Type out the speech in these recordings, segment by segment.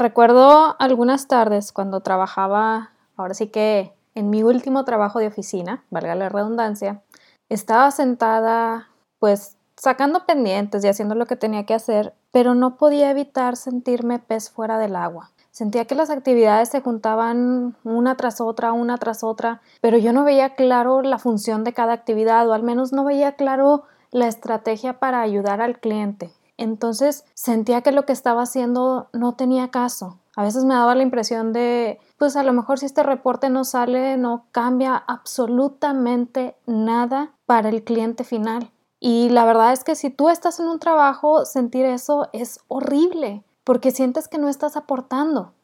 Recuerdo algunas tardes cuando trabajaba, ahora sí que en mi último trabajo de oficina, valga la redundancia, estaba sentada pues sacando pendientes y haciendo lo que tenía que hacer, pero no podía evitar sentirme pez fuera del agua. Sentía que las actividades se juntaban una tras otra, una tras otra, pero yo no veía claro la función de cada actividad o al menos no veía claro la estrategia para ayudar al cliente. Entonces sentía que lo que estaba haciendo no tenía caso. A veces me daba la impresión de, pues a lo mejor si este reporte no sale, no cambia absolutamente nada para el cliente final. Y la verdad es que si tú estás en un trabajo, sentir eso es horrible porque sientes que no estás aportando.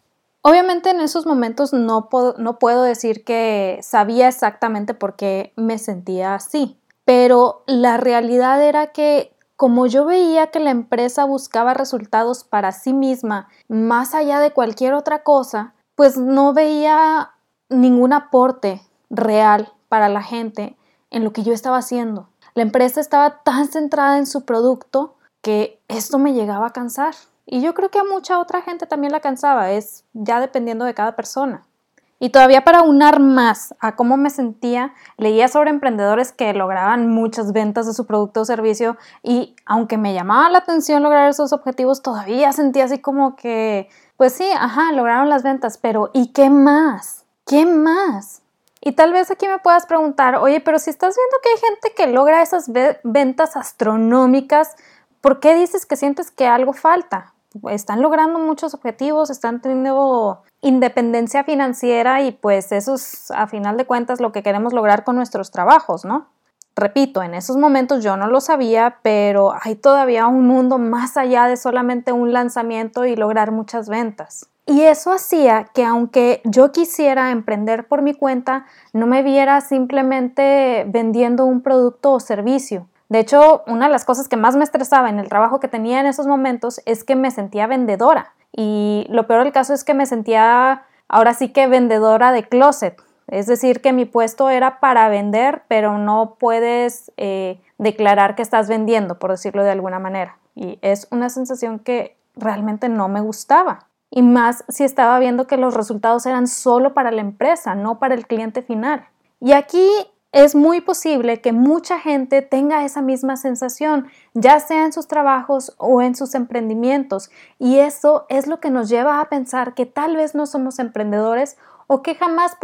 Obviamente en esos momentos no puedo, no puedo decir que sabía exactamente por qué me sentía así, pero la realidad era que como yo veía que la empresa buscaba resultados para sí misma más allá de cualquier otra cosa, pues no veía ningún aporte real para la gente en lo que yo estaba haciendo. La empresa estaba tan centrada en su producto que esto me llegaba a cansar. Y yo creo que a mucha otra gente también la cansaba, es ya dependiendo de cada persona. Y todavía para unar más a cómo me sentía, leía sobre emprendedores que lograban muchas ventas de su producto o servicio y aunque me llamaba la atención lograr esos objetivos, todavía sentía así como que, pues sí, ajá, lograron las ventas, pero ¿y qué más? ¿Qué más? Y tal vez aquí me puedas preguntar, oye, pero si estás viendo que hay gente que logra esas ventas astronómicas, ¿por qué dices que sientes que algo falta? Están logrando muchos objetivos, están teniendo independencia financiera y pues eso es a final de cuentas lo que queremos lograr con nuestros trabajos, ¿no? Repito, en esos momentos yo no lo sabía, pero hay todavía un mundo más allá de solamente un lanzamiento y lograr muchas ventas. Y eso hacía que aunque yo quisiera emprender por mi cuenta, no me viera simplemente vendiendo un producto o servicio. De hecho, una de las cosas que más me estresaba en el trabajo que tenía en esos momentos es que me sentía vendedora. Y lo peor del caso es que me sentía ahora sí que vendedora de closet. Es decir, que mi puesto era para vender, pero no puedes eh, declarar que estás vendiendo, por decirlo de alguna manera. Y es una sensación que realmente no me gustaba. Y más si estaba viendo que los resultados eran solo para la empresa, no para el cliente final. Y aquí es muy posible que mucha gente tenga esa misma sensación, ya sea en sus trabajos o en sus emprendimientos, y eso es lo que nos lleva a pensar que tal vez no somos emprendedores o que jamás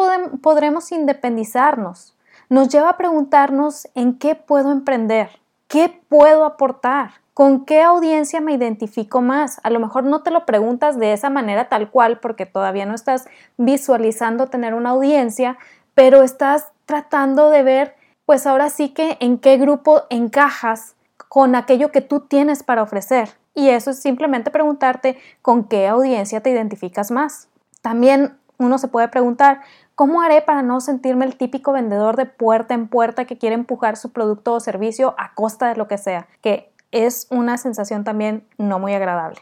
podremos independizarnos. Nos lleva a preguntarnos en qué puedo emprender, qué puedo aportar, con qué audiencia me identifico más. A lo mejor no te lo preguntas de esa manera tal cual porque todavía no estás visualizando tener una audiencia, pero estás tratando de ver, pues ahora sí que en qué grupo encajas con aquello que tú tienes para ofrecer. Y eso es simplemente preguntarte con qué audiencia te identificas más. También uno se puede preguntar, ¿cómo haré para no sentirme el típico vendedor de puerta en puerta que quiere empujar su producto o servicio a costa de lo que sea? Que es una sensación también no muy agradable.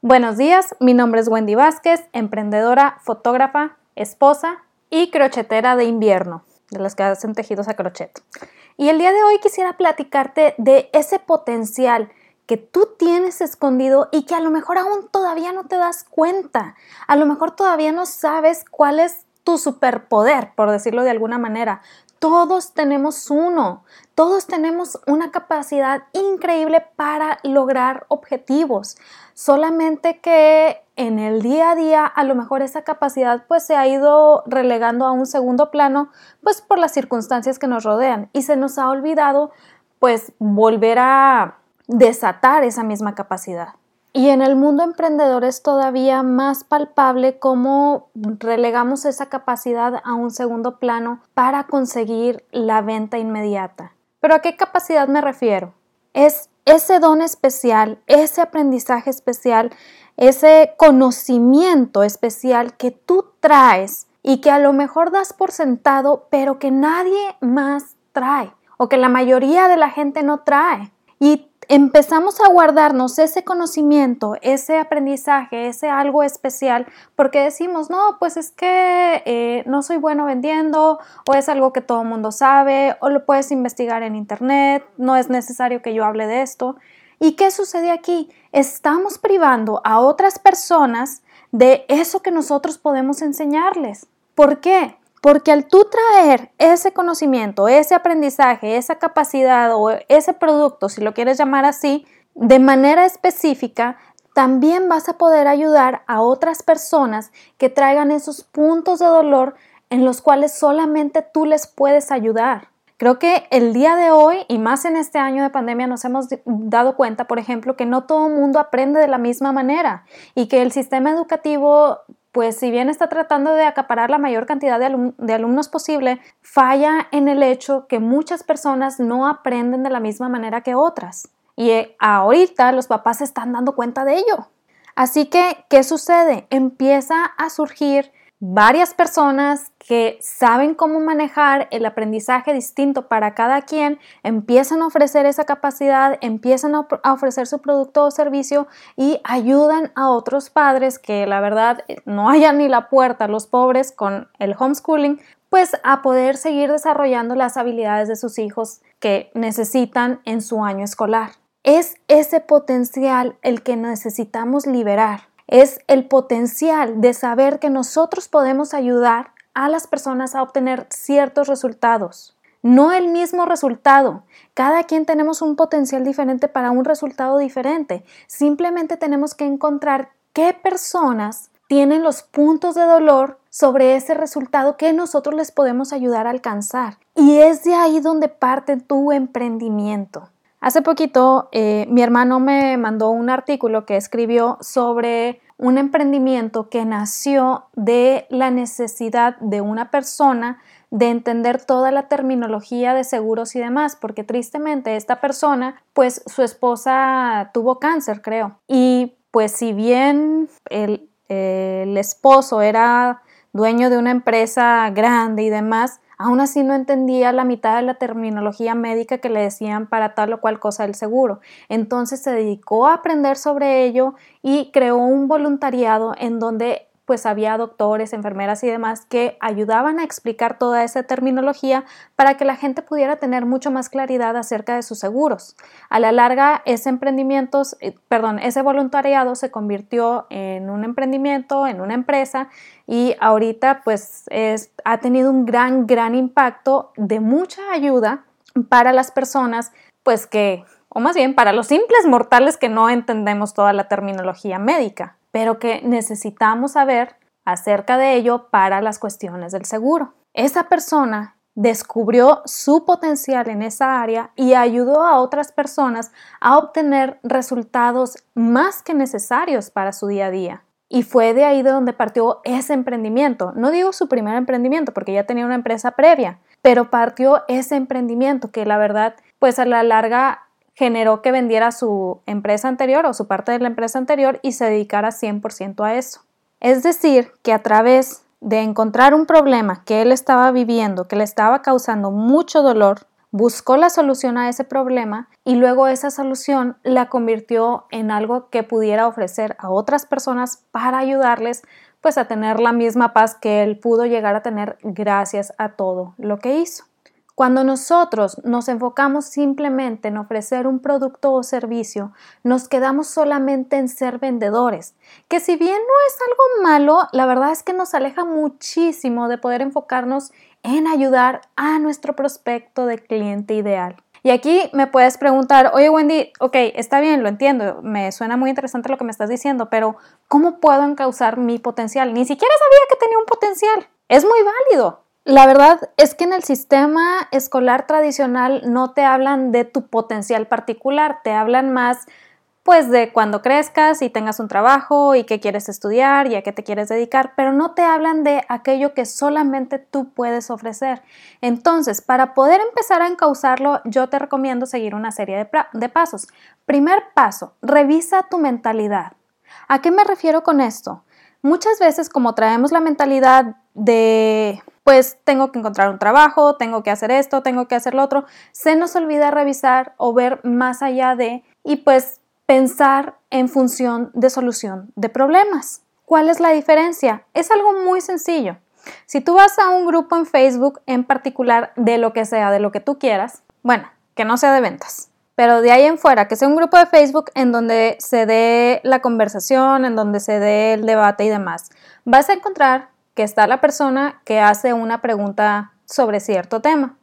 Buenos días, mi nombre es Wendy Vázquez, emprendedora, fotógrafa, esposa y crochetera de invierno de las que hacen tejidos a crochet. Y el día de hoy quisiera platicarte de ese potencial que tú tienes escondido y que a lo mejor aún todavía no te das cuenta. A lo mejor todavía no sabes cuál es tu superpoder, por decirlo de alguna manera. Todos tenemos uno, todos tenemos una capacidad increíble para lograr objetivos, solamente que en el día a día a lo mejor esa capacidad pues se ha ido relegando a un segundo plano pues por las circunstancias que nos rodean y se nos ha olvidado pues volver a desatar esa misma capacidad. Y en el mundo emprendedor es todavía más palpable cómo relegamos esa capacidad a un segundo plano para conseguir la venta inmediata. ¿Pero a qué capacidad me refiero? Es ese don especial, ese aprendizaje especial, ese conocimiento especial que tú traes y que a lo mejor das por sentado, pero que nadie más trae o que la mayoría de la gente no trae. Y empezamos a guardarnos ese conocimiento, ese aprendizaje, ese algo especial, porque decimos, no, pues es que eh, no soy bueno vendiendo, o es algo que todo el mundo sabe, o lo puedes investigar en internet, no es necesario que yo hable de esto. ¿Y qué sucede aquí? Estamos privando a otras personas de eso que nosotros podemos enseñarles. ¿Por qué? Porque al tú traer ese conocimiento, ese aprendizaje, esa capacidad o ese producto, si lo quieres llamar así, de manera específica, también vas a poder ayudar a otras personas que traigan esos puntos de dolor en los cuales solamente tú les puedes ayudar. Creo que el día de hoy y más en este año de pandemia nos hemos dado cuenta, por ejemplo, que no todo el mundo aprende de la misma manera y que el sistema educativo, pues si bien está tratando de acaparar la mayor cantidad de, alumnos posible, falla en el hecho que muchas personas no aprenden de la misma manera que otras. Y eh, ahorita los papás se están dando cuenta de ello. Así que, ¿qué sucede? Empieza a surgir varias personas que saben cómo manejar el aprendizaje distinto para cada quien, empiezan a ofrecer esa capacidad, empiezan a ofrecer su producto o servicio y ayudan a otros padres que la verdad eh, no hayan ni la puerta, los pobres con el homeschooling, pues a poder seguir desarrollando las habilidades de sus hijos que necesitan en su año escolar. Es ese potencial el que necesitamos liberar es el potencial de saber que nosotros podemos ayudar a las personas a obtener ciertos resultados. No el mismo resultado. Cada quien tenemos un potencial diferente para un resultado diferente. Simplemente tenemos que encontrar qué personas tienen los puntos de dolor sobre ese resultado que nosotros les podemos ayudar a alcanzar. Y es de ahí donde parte tu emprendimiento. Hace poquito eh, mi hermano me mandó un artículo que escribió sobre un emprendimiento que nació de la necesidad de una persona de entender toda la terminología de seguros y demás, porque tristemente esta persona, pues su esposa tuvo cáncer, creo. Y pues si bien el, el esposo era dueño de una empresa grande y demás, Aún así no entendía la mitad de la terminología médica que le decían para tal o cual cosa del seguro. Entonces se dedicó a aprender sobre ello y creó un voluntariado en donde pues había doctores, enfermeras y demás que ayudaban a explicar toda esa terminología para que la gente pudiera tener mucho más claridad acerca de sus seguros. A la larga, ese emprendimiento, eh, perdón, ese voluntariado se convirtió en un emprendimiento, en una empresa y ahorita pues ha tenido un gran, gran impacto de mucha ayuda para las personas pues que, o más bien para los simples mortales que no entendemos toda la terminología médica pero que necesitamos saber acerca de ello para las cuestiones del seguro. Esa persona descubrió su potencial en esa área y ayudó a otras personas a obtener resultados más que necesarios para su día a día. Y fue de ahí de donde partió ese emprendimiento. No digo su primer emprendimiento porque ya tenía una empresa previa, pero partió ese emprendimiento que la verdad, pues a la larga generó que vendiera su empresa anterior o su parte de la empresa anterior y se dedicara 100% a eso. Es decir, que a través de encontrar un problema que él estaba viviendo, que le estaba causando mucho dolor, buscó la solución a ese problema y luego esa solución la convirtió en algo que pudiera ofrecer a otras personas para ayudarles pues a tener la misma paz que él pudo llegar a tener gracias a todo lo que hizo. Cuando nosotros nos enfocamos simplemente en ofrecer un producto o servicio, nos quedamos solamente en ser vendedores, que si bien no es algo malo, la verdad es que nos aleja muchísimo de poder enfocarnos en ayudar a nuestro prospecto de cliente ideal. Y aquí me puedes preguntar, oye Wendy, ok, está bien, lo entiendo, me suena muy interesante lo que me estás diciendo, pero ¿cómo puedo encauzar mi potencial? Ni siquiera sabía que tenía un potencial. Es muy válido. La verdad es que en el sistema escolar tradicional no te hablan de tu potencial particular, te hablan más pues de cuando crezcas y tengas un trabajo y qué quieres estudiar y a qué te quieres dedicar, pero no te hablan de aquello que solamente tú puedes ofrecer. Entonces, para poder empezar a encauzarlo, yo te recomiendo seguir una serie de, de pasos. Primer paso, revisa tu mentalidad. ¿A qué me refiero con esto? Muchas veces como traemos la mentalidad de pues tengo que encontrar un trabajo, tengo que hacer esto, tengo que hacer lo otro, se nos olvida revisar o ver más allá de y pues pensar en función de solución de problemas. ¿Cuál es la diferencia? Es algo muy sencillo. Si tú vas a un grupo en Facebook en particular de lo que sea, de lo que tú quieras, bueno, que no sea de ventas, Pero de ahí en fuera, que sea un grupo de Facebook en donde se dé la conversación, en donde se dé el debate y demás, vas a encontrar que está la persona que hace una pregunta sobre cierto tema.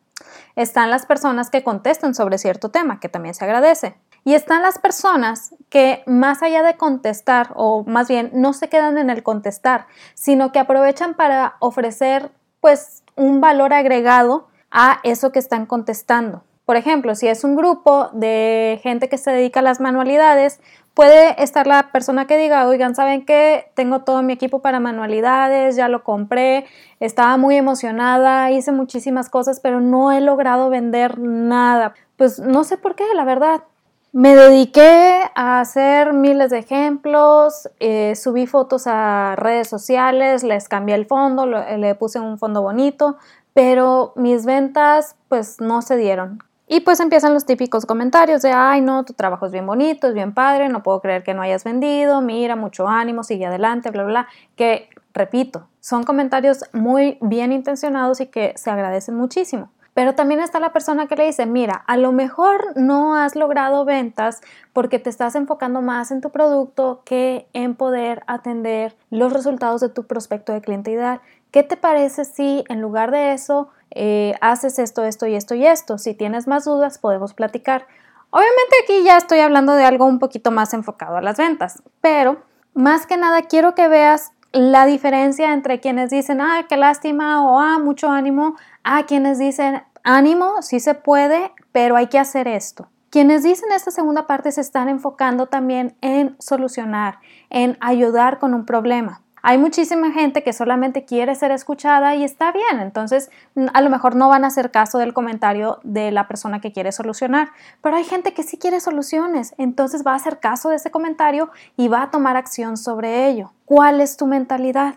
Están las personas que contestan sobre cierto tema, que también se agradece. Y están las personas que más allá de contestar, o más bien no se quedan en el contestar, sino que aprovechan para ofrecer pues un valor agregado a eso que están contestando. Por ejemplo, si es un grupo de gente que se dedica a las manualidades, puede estar la persona que diga, oigan, ¿saben qué? Tengo todo mi equipo para manualidades, ya lo compré, estaba muy emocionada, hice muchísimas cosas, pero no he logrado vender nada. Pues no sé por qué, la verdad. Me dediqué a hacer miles de ejemplos, eh, subí fotos a redes sociales, les cambié el fondo, le puse un fondo bonito, pero mis ventas pues no se dieron. Y pues empiezan los típicos comentarios de, ay no, tu trabajo es bien bonito, es bien padre, no puedo creer que no hayas vendido, mira, mucho ánimo, sigue adelante, bla, bla, bla, que repito, son comentarios muy bien intencionados y que se agradecen muchísimo. Pero también está la persona que le dice, mira, a lo mejor no has logrado ventas porque te estás enfocando más en tu producto que en poder atender los resultados de tu prospecto de cliente ideal. ¿Qué te parece si en lugar de eso eh, haces esto, esto y esto y esto? Si tienes más dudas, podemos platicar. Obviamente aquí ya estoy hablando de algo un poquito más enfocado a las ventas, pero más que nada quiero que veas la diferencia entre quienes dicen, ah, qué lástima o ah, mucho ánimo, a quienes dicen, ánimo, sí se puede, pero hay que hacer esto. Quienes dicen esta segunda parte se están enfocando también en solucionar, en ayudar con un problema. Hay muchísima gente que solamente quiere ser escuchada y está bien, entonces a lo mejor no van a hacer caso del comentario de la persona que quiere solucionar, pero hay gente que sí quiere soluciones, entonces va a hacer caso de ese comentario y va a tomar acción sobre ello. ¿Cuál es tu mentalidad?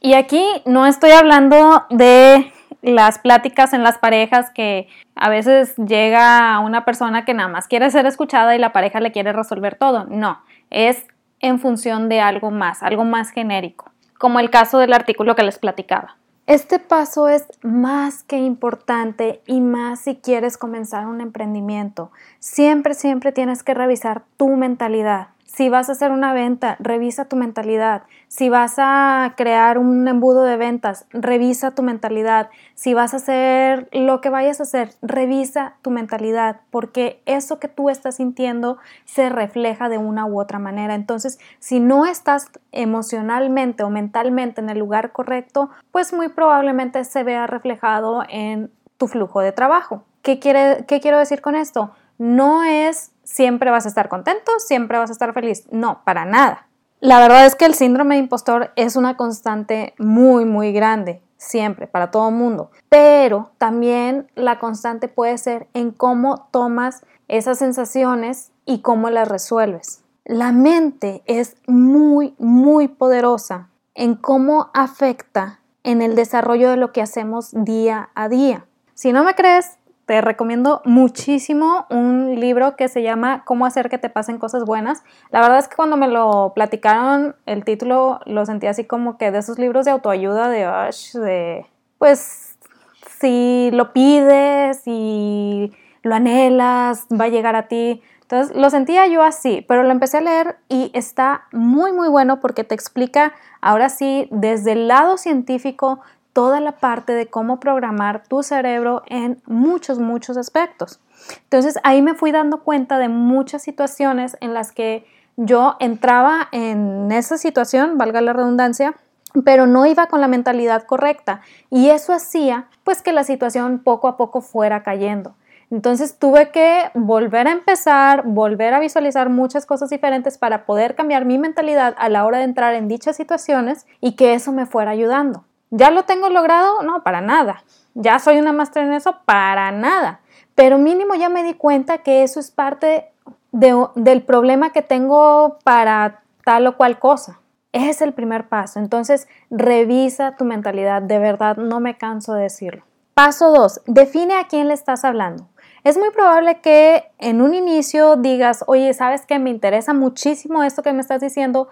Y aquí no estoy hablando de las pláticas en las parejas que a veces llega una persona que nada más quiere ser escuchada y la pareja le quiere resolver todo. No, es en función de algo más, algo más genérico, como el caso del artículo que les platicaba. Este paso es más que importante y más si quieres comenzar un emprendimiento. Siempre, siempre tienes que revisar tu mentalidad. Si vas a hacer una venta, revisa tu mentalidad. Si vas a crear un embudo de ventas, revisa tu mentalidad. Si vas a hacer lo que vayas a hacer, revisa tu mentalidad, porque eso que tú estás sintiendo se refleja de una u otra manera. Entonces, si no estás emocionalmente o mentalmente en el lugar correcto, pues muy probablemente se vea reflejado en tu flujo de trabajo. ¿Qué, quiere, qué quiero decir con esto? No es siempre vas a estar contento, siempre vas a estar feliz. No, para nada. La verdad es que el síndrome de impostor es una constante muy, muy grande, siempre, para todo mundo. Pero también la constante puede ser en cómo tomas esas sensaciones y cómo las resuelves. La mente es muy, muy poderosa en cómo afecta en el desarrollo de lo que hacemos día a día. Si no me crees, te recomiendo muchísimo un libro que se llama Cómo hacer que te pasen cosas buenas. La verdad es que cuando me lo platicaron, el título lo sentí así como que de esos libros de autoayuda de, de pues si lo pides y lo anhelas, va a llegar a ti. Entonces lo sentía yo así, pero lo empecé a leer y está muy muy bueno porque te explica ahora sí desde el lado científico toda la parte de cómo programar tu cerebro en muchos, muchos aspectos. Entonces ahí me fui dando cuenta de muchas situaciones en las que yo entraba en esa situación, valga la redundancia, pero no iba con la mentalidad correcta y eso hacía pues que la situación poco a poco fuera cayendo. Entonces tuve que volver a empezar, volver a visualizar muchas cosas diferentes para poder cambiar mi mentalidad a la hora de entrar en dichas situaciones y que eso me fuera ayudando. ¿Ya lo tengo logrado? No, para nada. ¿Ya soy una máster en eso? Para nada. Pero mínimo ya me di cuenta que eso es parte del problema que tengo para tal o cual cosa. Ese es el primer paso. Entonces, revisa tu mentalidad. De verdad, no me canso de decirlo. Paso 2. Define a quién le estás hablando. Es muy probable que en un inicio digas, oye, ¿sabes qué? Me interesa muchísimo esto que me estás diciendo,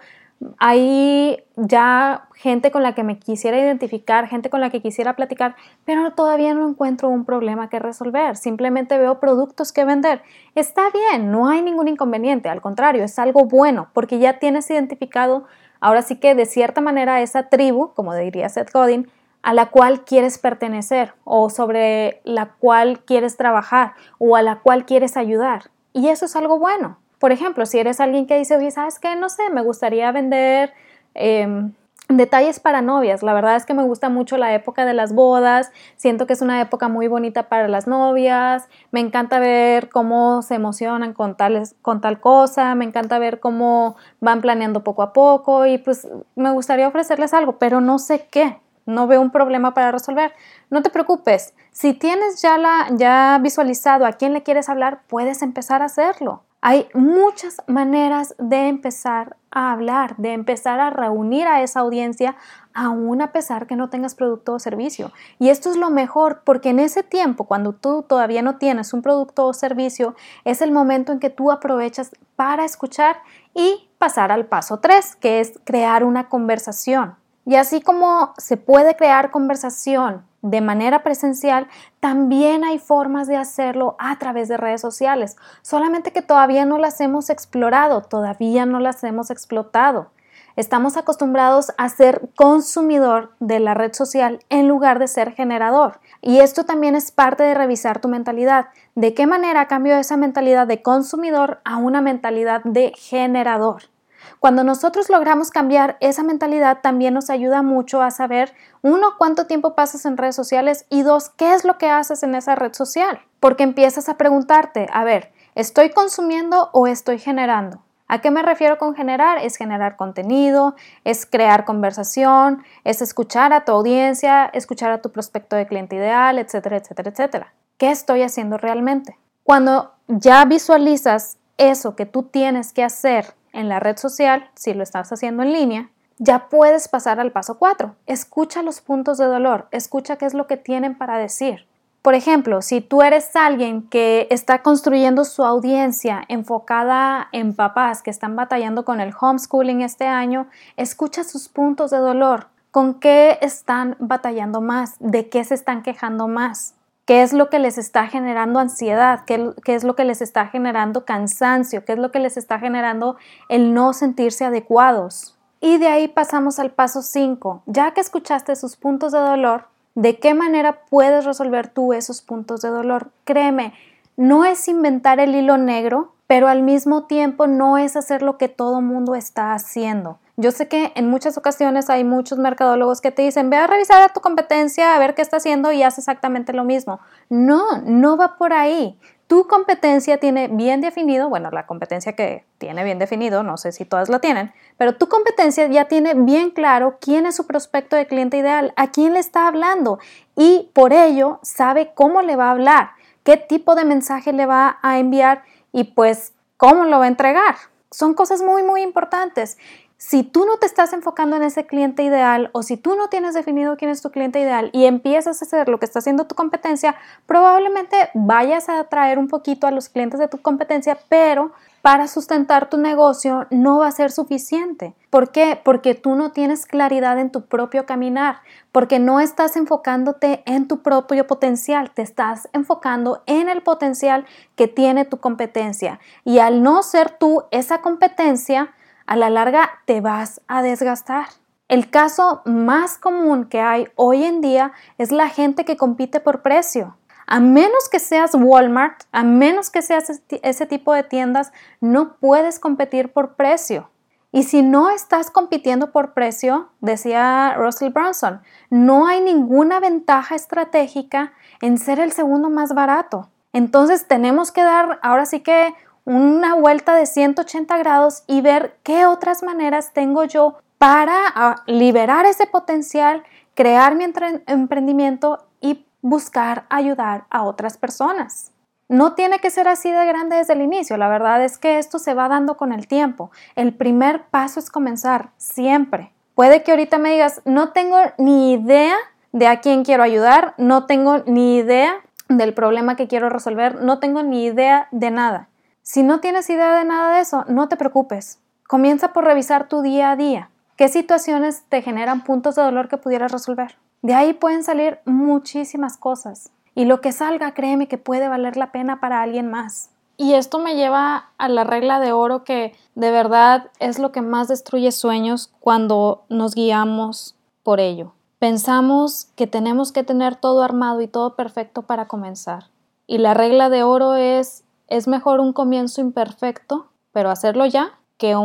hay ya gente con la que me quisiera identificar, gente con la que quisiera platicar, pero todavía no encuentro un problema que resolver. Simplemente veo productos que vender. Está bien, no hay ningún inconveniente. Al contrario, es algo bueno porque ya tienes identificado, ahora sí que de cierta manera, esa tribu, como diría Seth Godin, a la cual quieres pertenecer o sobre la cual quieres trabajar o a la cual quieres ayudar. Y eso es algo bueno. Por ejemplo, si eres alguien que dice, oye, ¿sabes qué? No sé, me gustaría vender em, detalles para novias. La verdad es que me gusta mucho la época de las bodas. Siento que es una época muy bonita para las novias. Me encanta ver cómo se emocionan con, con tal cosa. Me encanta ver cómo van planeando poco a poco. Y pues me gustaría ofrecerles algo, pero no sé qué. No veo un problema para resolver. No te preocupes. Si tienes ya, la, ya visualizado a quién le quieres hablar, puedes empezar a hacerlo. Hay muchas maneras de empezar a hablar, de empezar a reunir a esa audiencia, aún a pesar que no tengas producto o servicio. Y esto es lo mejor porque en ese tiempo, cuando tú todavía no tienes un producto o servicio, es el momento en que tú aprovechas para escuchar y pasar al paso 3, que es crear una conversación. Y así como se puede crear conversación de manera presencial, también hay formas de hacerlo a través de redes sociales, solamente que todavía no las hemos explorado, todavía no las hemos explotado. Estamos acostumbrados a ser consumidor de la red social en lugar de ser generador. Y esto también es parte de revisar tu mentalidad. ¿De qué manera cambio esa mentalidad de consumidor a una mentalidad de generador? Cuando nosotros logramos cambiar esa mentalidad, también nos ayuda mucho a saber, uno, cuánto tiempo pasas en redes sociales y dos, qué es lo que haces en esa red social. Porque empiezas a preguntarte, a ver, ¿estoy consumiendo o estoy generando? ¿A qué me refiero con generar? Es generar contenido, es crear conversación, es escuchar a tu audiencia, escuchar a tu prospecto de cliente ideal, etcétera, etcétera, etcétera. ¿Qué estoy haciendo realmente? Cuando ya visualizas eso que tú tienes que hacer en la red social, si lo estás haciendo en línea, ya puedes pasar al paso 4. Escucha los puntos de dolor, escucha qué es lo que tienen para decir. Por ejemplo, si tú eres alguien que está construyendo su audiencia enfocada en papás que están batallando con el homeschooling este año, escucha sus puntos de dolor. ¿Con qué están batallando más? ¿De qué se están quejando más? Qué es lo que les está generando ansiedad, ¿Qué, es lo que les está generando cansancio, qué es lo que les está generando el no sentirse adecuados. Y de ahí pasamos al paso 5. Ya que escuchaste sus puntos de dolor, ¿de qué manera puedes resolver tú esos puntos de dolor? Créeme, no es inventar el hilo negro, pero al mismo tiempo no es hacer lo que todo mundo está haciendo. Yo sé que en muchas ocasiones hay muchos mercadólogos que te dicen, ve a revisar a tu competencia, a ver qué está haciendo y haz exactamente lo mismo. No, no va por ahí. Tu competencia tiene bien definido, bueno, la competencia que tiene bien definido, no sé si todas la tienen, pero tu competencia ya tiene bien claro quién es su prospecto de cliente ideal, a quién le está hablando y por ello sabe cómo le va a hablar, qué tipo de mensaje le va a enviar y pues cómo lo va a entregar. Son cosas muy, muy importantes si tú no te estás enfocando en ese cliente ideal o si tú no tienes definido quién es tu cliente ideal y empiezas a hacer lo que está haciendo tu competencia, probablemente vayas a atraer un poquito a los clientes de tu competencia, pero para sustentar tu negocio no va a ser suficiente. ¿Por qué? Porque tú no tienes claridad en tu propio caminar, porque no estás enfocándote en tu propio potencial, te estás enfocando en el potencial que tiene tu competencia. Y al no ser tú esa competencia, a la larga te vas a desgastar. El caso más común que hay hoy en día es la gente que compite por precio. A menos que seas Walmart, a menos que seas ese tipo de tiendas, no puedes competir por precio. Y si no estás compitiendo por precio, decía Russell Brunson, no hay ninguna ventaja estratégica en ser el segundo más barato. Entonces tenemos que dar ahora sí que una vuelta de 180 grados y ver qué otras maneras tengo yo para ah, liberar ese potencial, crear mi emprendimiento y buscar ayudar a otras personas. No tiene que ser así de grande desde el inicio, la verdad es que esto se va dando con el tiempo. El primer paso es comenzar, siempre. Puede que ahorita me digas, no tengo ni idea de a quién quiero ayudar, no tengo ni idea del problema que quiero resolver, no tengo ni idea de nada. Si no tienes idea de nada de eso, no te preocupes. Comienza por revisar tu día a día. ¿Qué situaciones te generan puntos de dolor que pudieras resolver? De ahí pueden salir muchísimas cosas. Y lo que salga, créeme que puede valer la pena para alguien más. Y esto me lleva a la regla de oro que de verdad es lo que más destruye sueños cuando nos guiamos por ello. Pensamos que tenemos que tener todo armado y todo perfecto para comenzar. Y la regla de oro es, es mejor un comienzo imperfecto, pero hacerlo ya, que,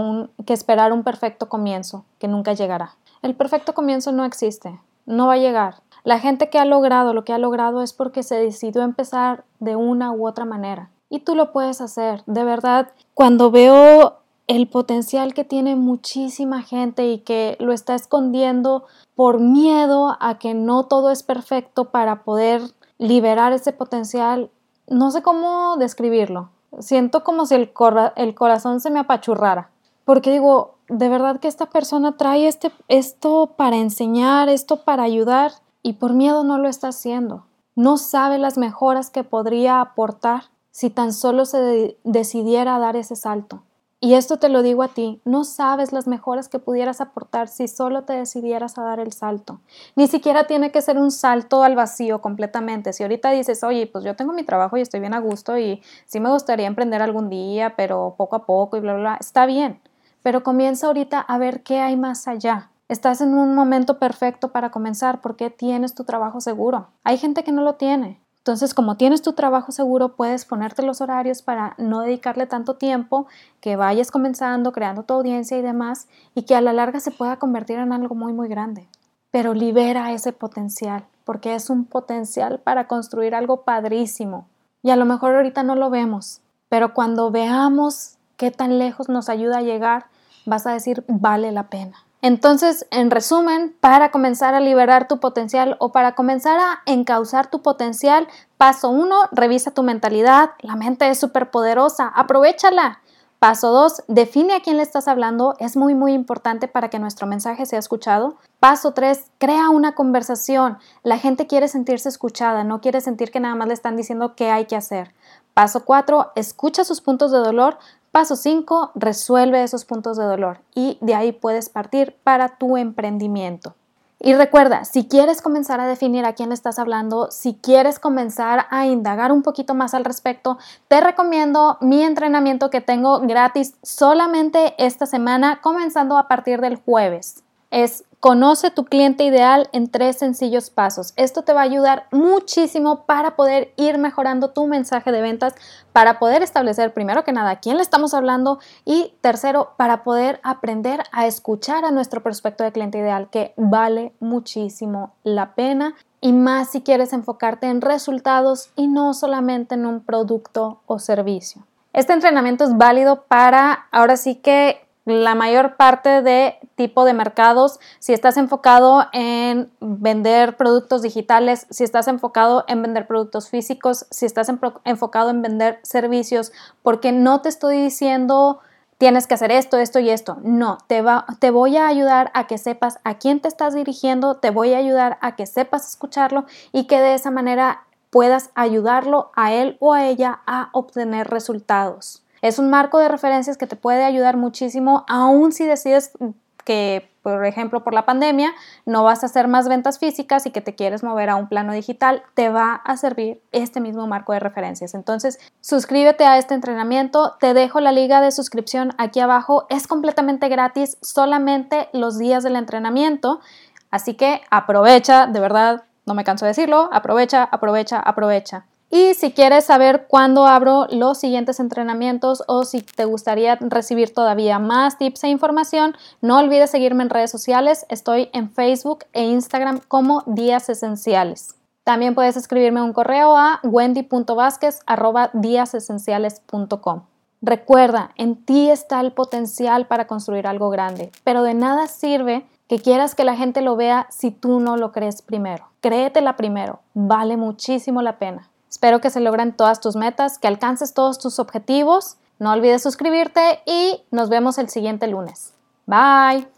esperar un perfecto comienzo, que nunca llegará. El perfecto comienzo no existe, no va a llegar. La gente que ha logrado lo que ha logrado es porque se decidió empezar de una u otra manera. Y tú lo puedes hacer. De verdad, cuando veo el potencial que tiene muchísima gente y que lo está escondiendo por miedo a que no todo es perfecto para poder liberar ese potencial, no sé cómo describirlo. Siento como si el, el corazón se me apachurrara. Porque digo, de verdad que esta persona trae este, esto para enseñar, esto para ayudar y por miedo no lo está haciendo. No sabe las mejoras que podría aportar si tan solo se decidiera dar ese salto. Y esto te lo digo a ti, no sabes las mejoras que pudieras aportar si solo te decidieras a dar el salto. Ni siquiera tiene que ser un salto al vacío completamente. Si ahorita dices, oye, pues yo tengo mi trabajo y estoy bien a gusto y sí me gustaría emprender algún día, pero poco a poco y bla, bla, bla, está bien. Pero comienza ahorita a ver qué hay más allá. Estás en un momento perfecto para comenzar porque tienes tu trabajo seguro. Hay gente que no lo tiene. Entonces, como tienes tu trabajo seguro, puedes ponerte los horarios para no dedicarle tanto tiempo, que vayas comenzando, creando tu audiencia y demás, y que a la larga se pueda convertir en algo muy, muy grande. Pero libera ese potencial, porque es un potencial para construir algo padrísimo. Y a lo mejor ahorita no lo vemos, pero cuando veamos qué tan lejos nos ayuda a llegar, vas a decir, vale la pena. Entonces, en resumen, para comenzar a liberar tu potencial o para comenzar a encauzar tu potencial, paso uno, revisa tu mentalidad. La mente es súper poderosa, aprovechala. Paso dos, define a quién le estás hablando. Es muy, muy importante para que nuestro mensaje sea escuchado. Paso tres, crea una conversación. La gente quiere sentirse escuchada, no quiere sentir que nada más le están diciendo qué hay que hacer. Paso cuatro, escucha sus puntos de dolor, Paso 5, resuelve esos puntos de dolor y de ahí puedes partir para tu emprendimiento. Y recuerda, si quieres comenzar a definir a quién le estás hablando, si quieres comenzar a indagar un poquito más al respecto, te recomiendo mi entrenamiento que tengo gratis solamente esta semana, comenzando a partir del jueves. Es Conoce tu cliente ideal en tres sencillos pasos. Esto te va a ayudar muchísimo para poder ir mejorando tu mensaje de ventas, para poder establecer primero que nada quién le estamos hablando y tercero, para poder aprender a escuchar a nuestro prospecto de cliente ideal, que vale muchísimo la pena y más si quieres enfocarte en resultados y no solamente en un producto o servicio. Este entrenamiento es válido para ahora sí que la mayor parte de tipo de mercados, si estás enfocado en vender productos digitales, si estás enfocado en vender productos físicos, si estás enfocado en vender servicios, porque no te estoy diciendo tienes que hacer esto, esto y esto. No, te, va, te voy a ayudar a que sepas a quién te estás dirigiendo, te voy a ayudar a que sepas escucharlo y que de esa manera puedas ayudarlo a él o a ella a obtener resultados. Es un marco de referencias que te puede ayudar muchísimo, aun si decides que, por ejemplo, por la pandemia, no vas a hacer más ventas físicas y que te quieres mover a un plano digital, te va a servir este mismo marco de referencias. Entonces, suscríbete a este entrenamiento, te dejo la liga de suscripción aquí abajo, es completamente gratis, solamente los días del entrenamiento, así que aprovecha, de verdad, no me canso de decirlo, aprovecha, aprovecha, aprovecha. Y si quieres saber cuándo abro los siguientes entrenamientos o si te gustaría recibir todavía más tips e información, no olvides seguirme en redes sociales. Estoy en Facebook e Instagram como Días Esenciales. También puedes escribirme un correo a wendy.vásquez.com. Recuerda, en ti está el potencial para construir algo grande, pero de nada sirve que quieras que la gente lo vea si tú no lo crees primero. Créetela primero, vale muchísimo la pena. Espero que se logren todas tus metas, que alcances todos tus objetivos. No olvides suscribirte y nos vemos el siguiente lunes. Bye.